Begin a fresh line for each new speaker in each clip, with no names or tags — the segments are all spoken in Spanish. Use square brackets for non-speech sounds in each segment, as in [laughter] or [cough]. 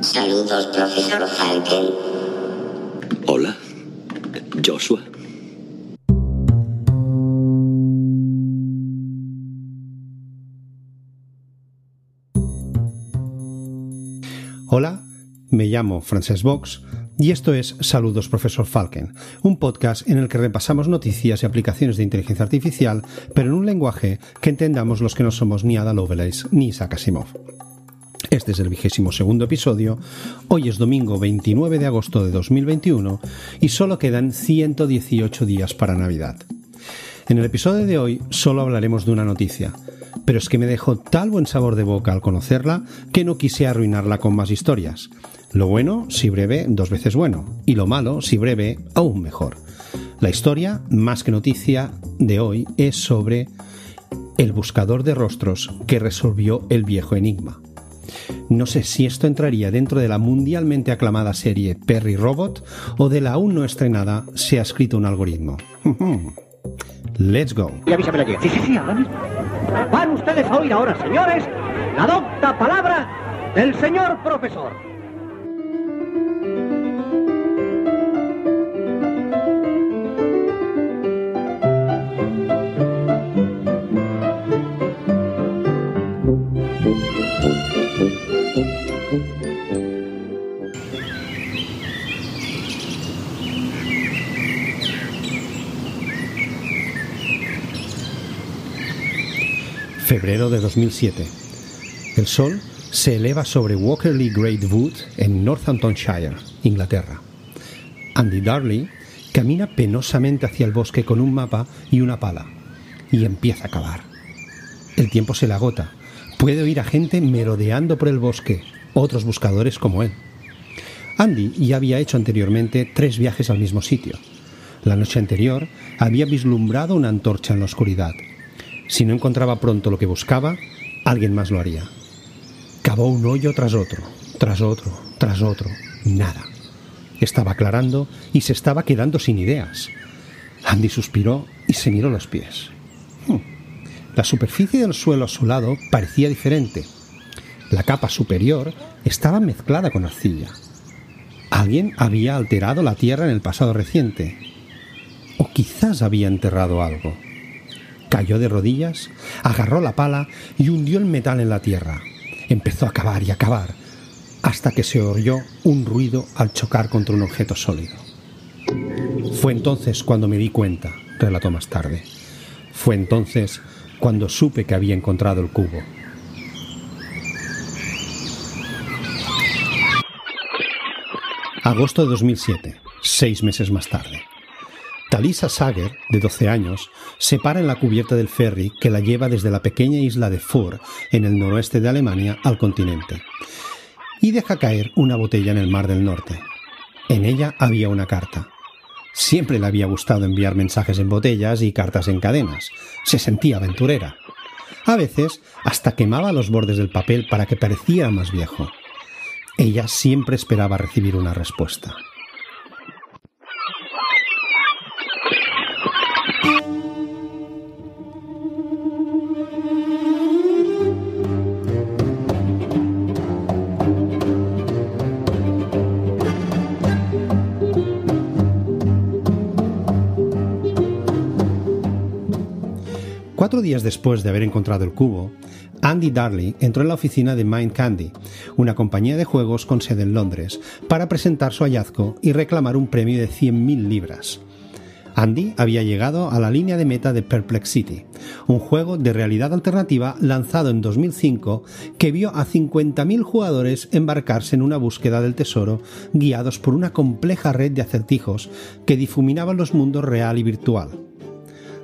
Saludos, profesor Falken.
Hola, Joshua.
Hola, me llamo Frances Box y esto es Saludos Profesor Falken, un podcast en el que repasamos noticias y aplicaciones de inteligencia artificial, pero en un lenguaje que entendamos los que no somos ni Ada Lovelace ni Isaac Asimov. Este es el vigésimo segundo episodio. Hoy es domingo 29 de agosto de 2021 y solo quedan 118 días para Navidad. En el episodio de hoy solo hablaremos de una noticia, pero es que me dejó tal buen sabor de boca al conocerla que no quise arruinarla con más historias. Lo bueno, si breve, dos veces bueno, y lo malo, si breve, aún mejor. La historia, más que noticia, de hoy es sobre el buscador de rostros que resolvió el viejo enigma. No sé si esto entraría dentro de la mundialmente aclamada serie Perry Robot o de la aún no estrenada Se ha escrito un algoritmo. [laughs] Let's go.
Y avísame la. Sí, sí, sí, ahora mismo. Van ustedes a oír ahora, señores, la docta palabra del señor profesor.
Febrero de 2007. El sol se eleva sobre Walkerley Great Wood en Northamptonshire, Inglaterra. Andy Darley camina penosamente hacia el bosque con un mapa y una pala y empieza a cavar. El tiempo se le agota. Puede oír a gente merodeando por el bosque, otros buscadores como él. Andy ya había hecho anteriormente tres viajes al mismo sitio. La noche anterior había vislumbrado una antorcha en la oscuridad. Si no encontraba pronto lo que buscaba, alguien más lo haría. Cavó un hoyo tras otro, tras otro, tras otro. Nada. Estaba aclarando y se estaba quedando sin ideas. Andy suspiró y se miró los pies. Hmm. La superficie del suelo a su lado parecía diferente. La capa superior estaba mezclada con arcilla. Alguien había alterado la tierra en el pasado reciente. O quizás había enterrado algo. Cayó de rodillas, agarró la pala y hundió el metal en la tierra. Empezó a cavar y a cavar, hasta que se oyó un ruido al chocar contra un objeto sólido. Fue entonces cuando me di cuenta, relató más tarde. Fue entonces cuando supe que había encontrado el cubo. Agosto de 2007, seis meses más tarde. Talisa Sager, de 12 años, se para en la cubierta del ferry que la lleva desde la pequeña isla de Fur, en el noroeste de Alemania, al continente, y deja caer una botella en el Mar del Norte. En ella había una carta. Siempre le había gustado enviar mensajes en botellas y cartas en cadenas. Se sentía aventurera. A veces hasta quemaba los bordes del papel para que pareciera más viejo. Ella siempre esperaba recibir una respuesta. Cuatro días después de haber encontrado el cubo, Andy Darley entró en la oficina de Mind Candy, una compañía de juegos con sede en Londres, para presentar su hallazgo y reclamar un premio de 100.000 libras. Andy había llegado a la línea de meta de Perplexity, un juego de realidad alternativa lanzado en 2005 que vio a 50.000 jugadores embarcarse en una búsqueda del tesoro guiados por una compleja red de acertijos que difuminaban los mundos real y virtual.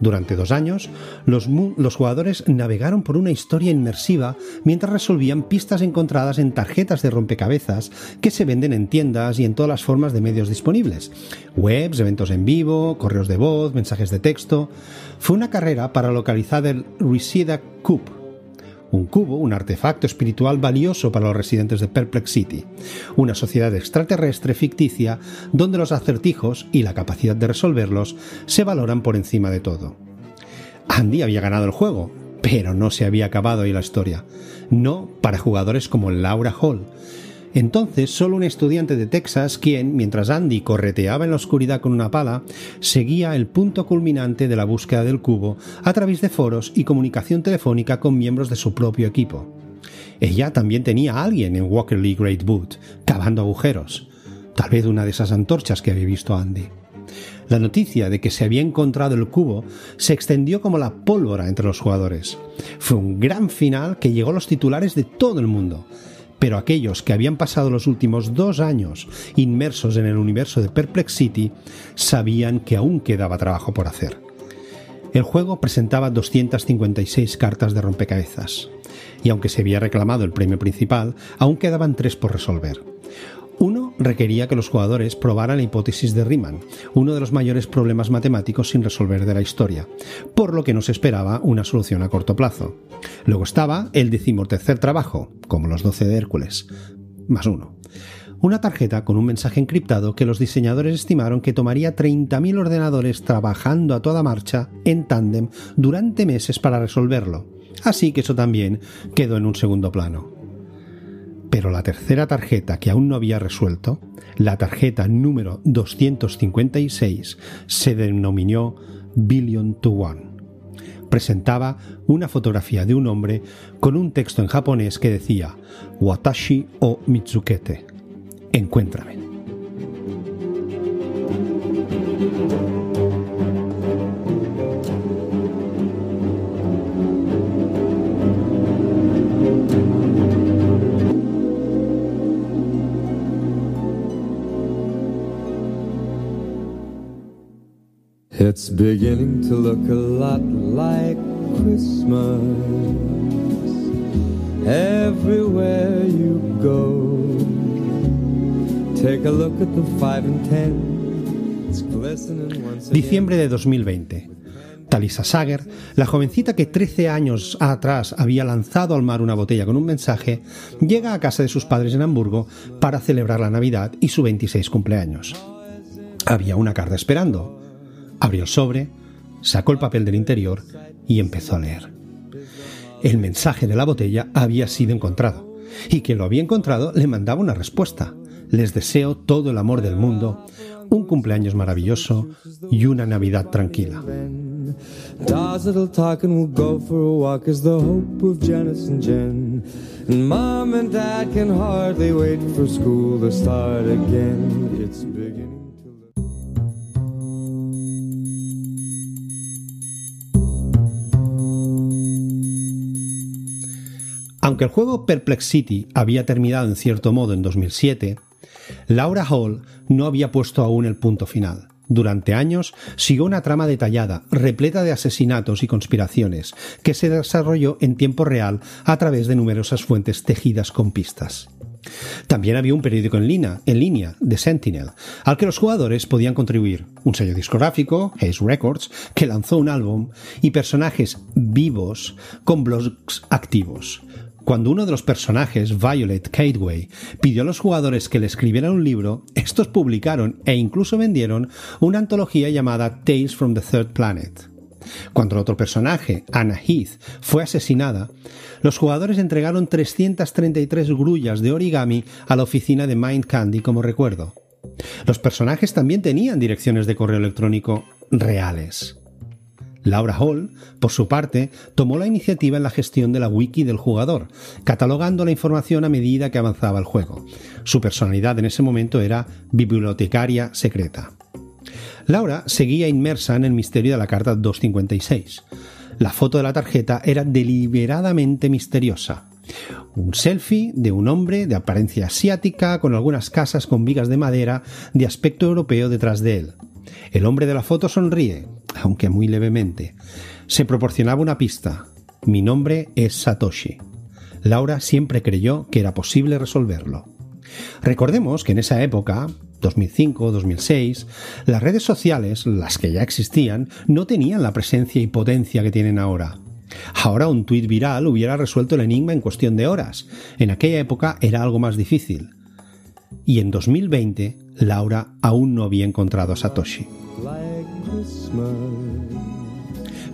Durante dos años, los, jugadores navegaron por una historia inmersiva mientras resolvían pistas encontradas en tarjetas de rompecabezas que se venden en tiendas y en todas las formas de medios disponibles. Webs, eventos en vivo, correos de voz, mensajes de texto. Fue una carrera para localizar el Reseda Cube, un cubo, un artefacto espiritual valioso para los residentes de Perplex City, una sociedad extraterrestre ficticia donde los acertijos y la capacidad de resolverlos se valoran por encima de todo. Andy había ganado el juego, pero no se había acabado ahí la historia. No para jugadores como Laura Hall, Entonces, solo un estudiante de Texas, quien, mientras Andy correteaba en la oscuridad con una pala, seguía el punto culminante de la búsqueda del cubo a través de foros y comunicación telefónica con miembros de su propio equipo. Ella también tenía a alguien en Walkerly Great Boot, cavando agujeros, tal vez una de esas antorchas que había visto Andy. La noticia de que se había encontrado el cubo se extendió como la pólvora entre los jugadores. Fue un gran final que llegó a los titulares de todo el mundo, pero aquellos que habían pasado los últimos dos años inmersos en el universo de Perplexity sabían que aún quedaba trabajo por hacer. El juego presentaba 256 cartas de rompecabezas, y aunque se había reclamado el premio principal, aún quedaban tres por resolver. Requería que los jugadores probaran la hipótesis de Riemann, uno de los mayores problemas matemáticos sin resolver de la historia, por lo que no se esperaba una solución a corto plazo. Luego estaba el decimotercer trabajo, como los 12 de Hércules, más uno. Una tarjeta con un mensaje encriptado que los diseñadores estimaron que tomaría 30.000 ordenadores trabajando a toda marcha en tándem durante meses para resolverlo. Así que eso también quedó en un segundo plano. Pero la tercera tarjeta que aún no había resuelto, la tarjeta número 256, se denominó Billion to One. Presentaba una fotografía de un hombre con un texto en japonés que decía Watashi o Mitsukete. Encuéntrame.
It's beginning to look a lot like Christmas everywhere you go. Take a look at the and. It's glistening once again.
Diciembre de 2020. Talisa Sager, la jovencita que 13 años atrás había lanzado al mar una botella con un mensaje, llega a casa de sus padres en Hamburgo para celebrar la Navidad y su 26 cumpleaños. Había una carta esperando. Abrió el sobre, sacó el papel del interior y empezó a leer. El mensaje de la botella había sido encontrado, y quien lo había encontrado le mandaba una respuesta. Les deseo todo el amor del mundo, un cumpleaños maravilloso y una Navidad tranquila. Aunque el juego Perplexity había terminado en cierto modo en 2007, Laura Hall no había puesto aún el punto final. Durante años siguió una trama detallada, repleta de asesinatos y conspiraciones, que se desarrolló en tiempo real a través de numerosas fuentes tejidas con pistas. También había un periódico en línea, en The Sentinel, al que los jugadores podían contribuir, un sello discográfico, Haze Records, que lanzó un álbum, y personajes vivos con blogs activos. Cuando uno de los personajes, Violet Cateway, pidió a los jugadores que le escribieran un libro, estos publicaron e incluso vendieron una antología llamada Tales from the Third Planet. Cuando el otro personaje, Anna Heath, fue asesinada, los jugadores entregaron 333 grullas de origami a la oficina de Mind Candy como recuerdo. Los personajes también tenían direcciones de correo electrónico reales. Laura Hall, por su parte, tomó la iniciativa en la gestión de la wiki del jugador, catalogando la información a medida que avanzaba el juego. Su personalidad en ese momento era bibliotecaria secreta. Laura seguía inmersa en el misterio de la carta 256. La foto de la tarjeta era deliberadamente misteriosa. Un selfie de un hombre de apariencia asiática con algunas casas con vigas de madera de aspecto europeo detrás de él. El hombre de la foto sonríe, aunque muy levemente. Se proporcionaba una pista. Mi nombre es Satoshi. Laura siempre creyó que era posible resolverlo. Recordemos que en esa época, 2005-2006, las redes sociales, las que ya existían, no tenían la presencia y potencia que tienen ahora. Ahora un tuit viral hubiera resuelto el enigma en cuestión de horas. En aquella época era algo más difícil. Y en 2020, Laura aún no había encontrado a Satoshi.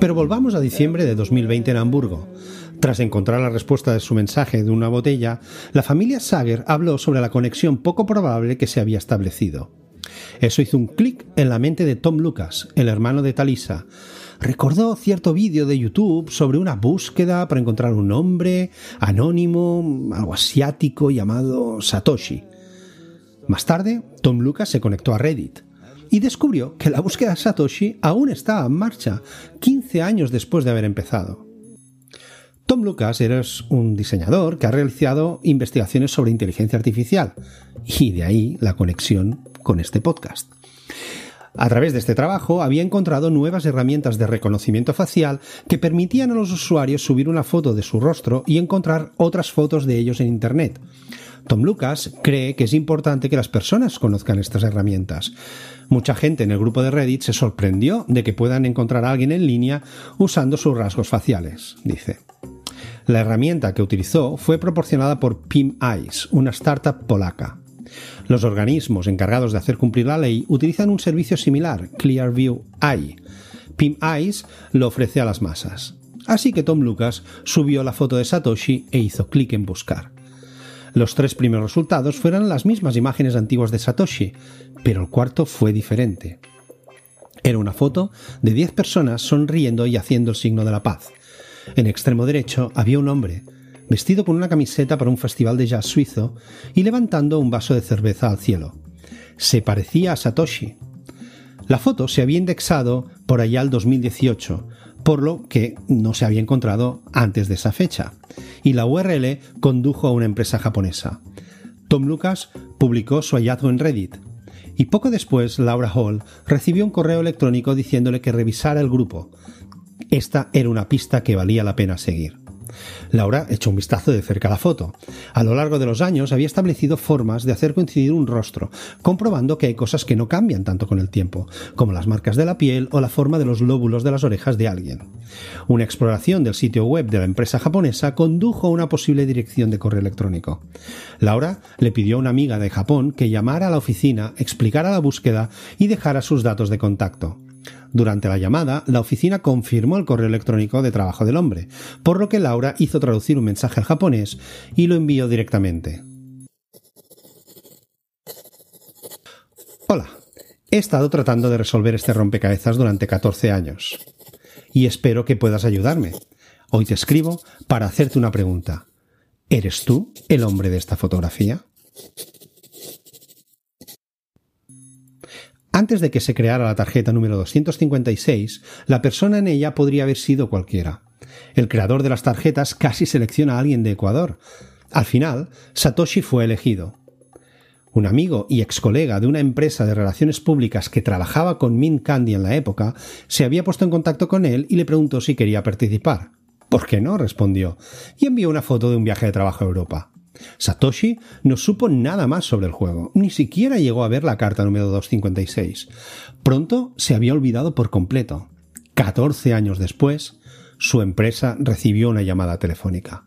Pero volvamos a diciembre de 2020 en Hamburgo. Tras encontrar la respuesta de su mensaje de una botella, la familia Sager habló sobre la conexión poco probable que se había establecido. Eso hizo un clic en la mente de Tom Lucas, el hermano de Talisa. Recordó cierto vídeo de YouTube sobre una búsqueda para encontrar un hombre anónimo, algo asiático llamado Satoshi. Más tarde, Tom Lucas se conectó a Reddit y descubrió que la búsqueda de Satoshi aún estaba en marcha, 15 años después de haber empezado. Tom Lucas eres un diseñador que ha realizado investigaciones sobre inteligencia artificial y de ahí la conexión con este podcast. A través de este trabajo había encontrado nuevas herramientas de reconocimiento facial que permitían a los usuarios subir una foto de su rostro y encontrar otras fotos de ellos en Internet. Tom Lucas cree que es importante que las personas conozcan estas herramientas. Mucha gente en el grupo de Reddit se sorprendió de que puedan encontrar a alguien en línea usando sus rasgos faciales, dice. La herramienta que utilizó fue proporcionada por Pim Eyes, una startup polaca. Los organismos encargados de hacer cumplir la ley utilizan un servicio similar, Clearview Eye. Pim Eyes lo ofrece a las masas. Así que Tom Lucas subió la foto de Satoshi e hizo clic en buscar. Los tres primeros resultados fueron las mismas imágenes antiguas de Satoshi, pero el cuarto fue diferente. Era una foto de 10 personas sonriendo y haciendo el signo de la paz. En extremo derecho había un hombre, vestido con una camiseta para un festival de jazz suizo y levantando un vaso de cerveza al cielo. Se parecía a Satoshi. La foto se había indexado por allá al 2018, por lo que no se había encontrado antes de esa fecha, y la URL condujo a una empresa japonesa. Tom Lucas publicó su hallazgo en Reddit, y poco después Laura Hall recibió un correo electrónico diciéndole que revisara el grupo. Esta era una pista que valía la pena seguir. Laura echó un vistazo de cerca a la foto. A lo largo de los años había establecido formas de hacer coincidir un rostro, comprobando que hay cosas que no cambian tanto con el tiempo, como las marcas de la piel o la forma de los lóbulos de las orejas de alguien. Una exploración del sitio web de la empresa japonesa condujo a una posible dirección de correo electrónico. Laura le pidió a una amiga de Japón que llamara a la oficina, explicara la búsqueda y dejara sus datos de contacto. Durante la llamada, la oficina confirmó el correo electrónico de trabajo del hombre, por lo que Laura hizo traducir un mensaje al japonés y lo envió directamente. Hola, he estado tratando de resolver este rompecabezas durante 14 años y espero que puedas ayudarme. Hoy te escribo para hacerte una pregunta. ¿Eres tú el hombre de esta fotografía? Antes de que se creara la tarjeta número 256, la persona en ella podría haber sido cualquiera. El creador de las tarjetas casi selecciona a alguien de Ecuador. Al final, Satoshi fue elegido. Un amigo y ex colega de una empresa de relaciones públicas que trabajaba con Mint Candy en la época se había puesto en contacto con él y le preguntó si quería participar. ¿Por qué no? respondió, y envió una foto de un viaje de trabajo a Europa. Satoshi no supo nada más sobre el juego, ni siquiera llegó a ver la carta número 256. Pronto se había olvidado por completo. 14 años después, su empresa recibió una llamada telefónica.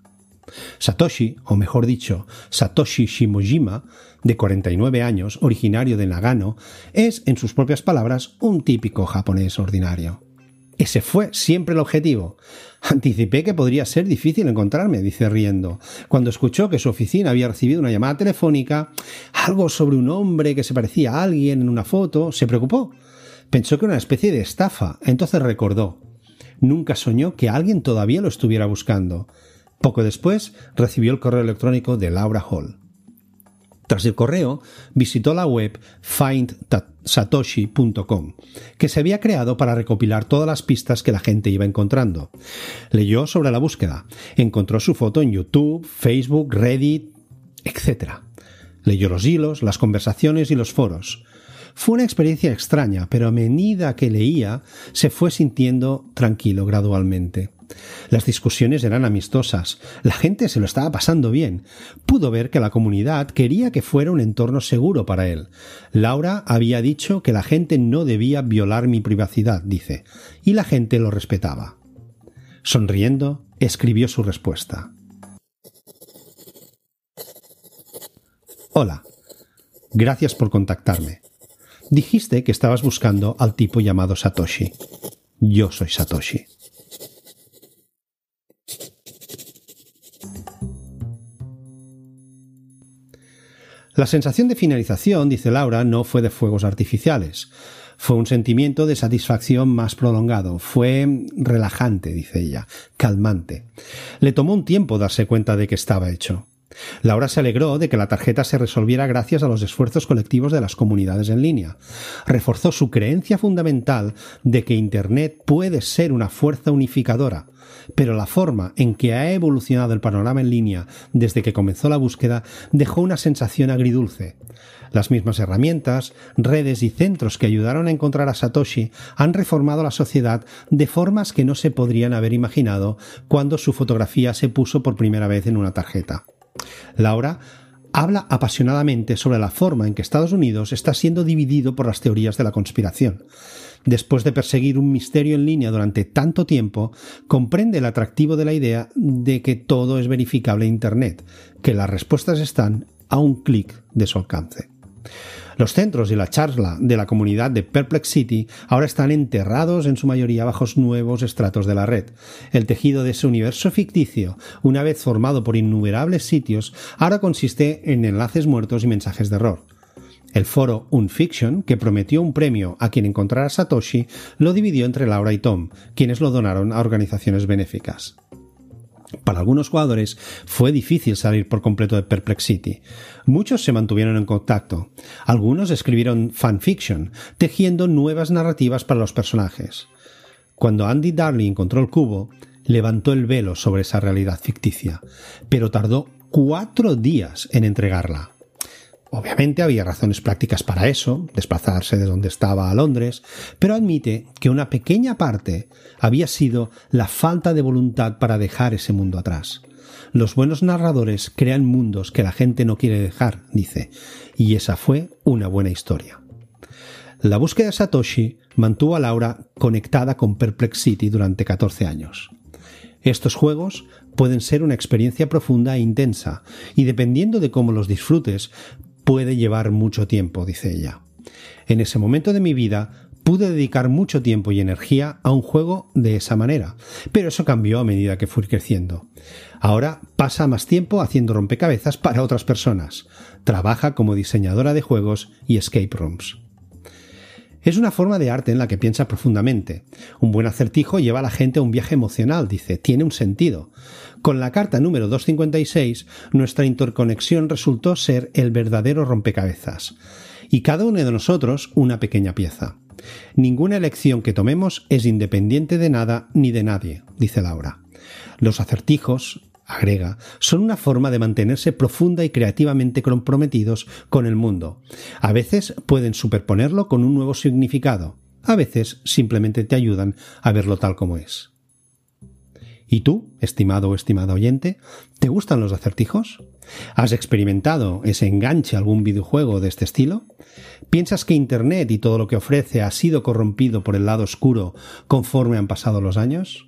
Satoshi, o mejor dicho, Satoshi Shimojima, de 49 años, originario de Nagano, es, en sus propias palabras, un típico japonés ordinario. Ese fue siempre el objetivo. Anticipé que podría ser difícil encontrarme, dice riendo, cuando escuchó que su oficina había recibido una llamada telefónica, algo sobre un hombre que se parecía a alguien en una foto, se preocupó. Pensó que era una especie de estafa, entonces recordó. Nunca soñó que alguien todavía lo estuviera buscando. Poco después recibió el correo electrónico de Laura Hall. Tras el correo, visitó la web findsatoshi.com, que se había creado para recopilar todas las pistas que la gente iba encontrando. Leyó sobre la búsqueda, encontró su foto en YouTube, Facebook, Reddit, etc. Leyó los hilos, las conversaciones y los foros. Fue una experiencia extraña, pero a medida que leía, se fue sintiendo tranquilo gradualmente. Las discusiones eran amistosas, la gente se lo estaba pasando bien. Pudo ver que la comunidad quería que fuera un entorno seguro para él. Laura había dicho que la gente no debía violar mi privacidad, dice, y la gente lo respetaba. Sonriendo, escribió su respuesta. Hola. Gracias por contactarme. Dijiste que estabas buscando al tipo llamado Satoshi. Yo soy Satoshi. La sensación de finalización, dice Laura, no fue de fuegos artificiales. Fue un sentimiento de satisfacción más prolongado. Fue relajante, dice ella, calmante. Le tomó un tiempo darse cuenta de que estaba hecho. Laura se alegró de que la tarjeta se resolviera gracias a los esfuerzos colectivos de las comunidades en línea. Reforzó su creencia fundamental de que Internet puede ser una fuerza unificadora, pero la forma en que ha evolucionado el panorama en línea desde que comenzó la búsqueda dejó una sensación agridulce. Las mismas herramientas, redes y centros que ayudaron a encontrar a Satoshi han reformado la sociedad de formas que no se podrían haber imaginado cuando su fotografía se puso por primera vez en una tarjeta. Laura habla apasionadamente sobre la forma en que Estados Unidos está siendo dividido por las teorías de la conspiración. Después de perseguir un misterio en línea durante tanto tiempo, comprende el atractivo de la idea de que todo es verificable en Internet, que las respuestas están a un clic de su alcance. Los centros y la charla de la comunidad de Perplexity ahora están enterrados en su mayoría bajo nuevos estratos de la red. El tejido de ese universo ficticio, una vez formado por innumerables sitios, ahora consiste en enlaces muertos y mensajes de error. El foro Unfiction, que prometió un premio a quien encontrara Satoshi, lo dividió entre Laura y Tom, quienes lo donaron a organizaciones benéficas. Para algunos jugadores fue difícil salir por completo de Perplexity. Muchos se mantuvieron en contacto. Algunos escribieron fanfiction, tejiendo nuevas narrativas para los personajes. Cuando Andy Darling encontró el cubo, levantó el velo sobre esa realidad ficticia, pero tardó cuatro días en entregarla. Obviamente había razones prácticas para eso, desplazarse de donde estaba a Londres, pero admite que una pequeña parte había sido la falta de voluntad para dejar ese mundo atrás. Los buenos narradores crean mundos que la gente no quiere dejar, dice, y esa fue una buena historia. La búsqueda de Satoshi mantuvo a Laura conectada con Perplexity durante 14 años. Estos juegos pueden ser una experiencia profunda e intensa, y dependiendo de cómo los disfrutes, puede llevar mucho tiempo, dice ella. En ese momento de mi vida pude dedicar mucho tiempo y energía a un juego de esa manera, pero eso cambió a medida que fui creciendo. Ahora pasa más tiempo haciendo rompecabezas para otras personas. Trabaja como diseñadora de juegos y escape rooms. Es una forma de arte en la que piensa profundamente. Un buen acertijo lleva a la gente a un viaje emocional, dice, tiene un sentido. Con la carta número 256, nuestra interconexión resultó ser el verdadero rompecabezas. Y cada uno de nosotros una pequeña pieza. Ninguna elección que tomemos es independiente de nada ni de nadie, dice Laura. Los acertijos, agrega, son una forma de mantenerse profunda y creativamente comprometidos con el mundo. A veces pueden superponerlo con un nuevo significado, a veces simplemente te ayudan a verlo tal como es. ¿Y tú, estimado o estimada oyente, te gustan los acertijos? ¿Has experimentado ese enganche a algún videojuego de este estilo? ¿Piensas que Internet y todo lo que ofrece ha sido corrompido por el lado oscuro conforme han pasado los años?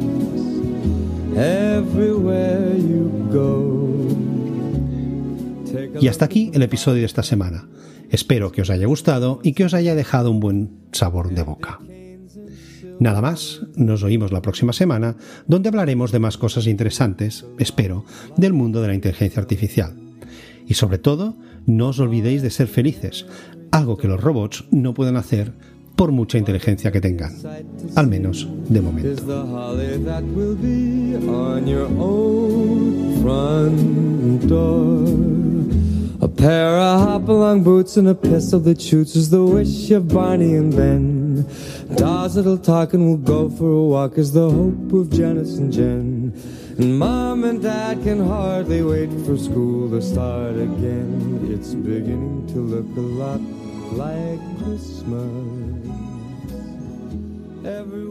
Y hasta aquí el episodio de esta semana. Espero que os haya gustado y que os haya dejado un buen sabor de boca. Nada más, nos oímos la próxima semana, donde hablaremos de más cosas interesantes, espero, del mundo de la inteligencia artificial. Y sobre todo, no os olvidéis de ser felices, algo que los robots no pueden hacer por mucha inteligencia que tengan, al menos de momento.
A pair of hop-along boots and a pistol that shoots is the wish of Barney and Ben. Dolls that'll talk and will go for a walk is the hope of Janice and Jen. And Mom and Dad can hardly wait for school to start again. It's beginning to look a lot like Christmas everywhere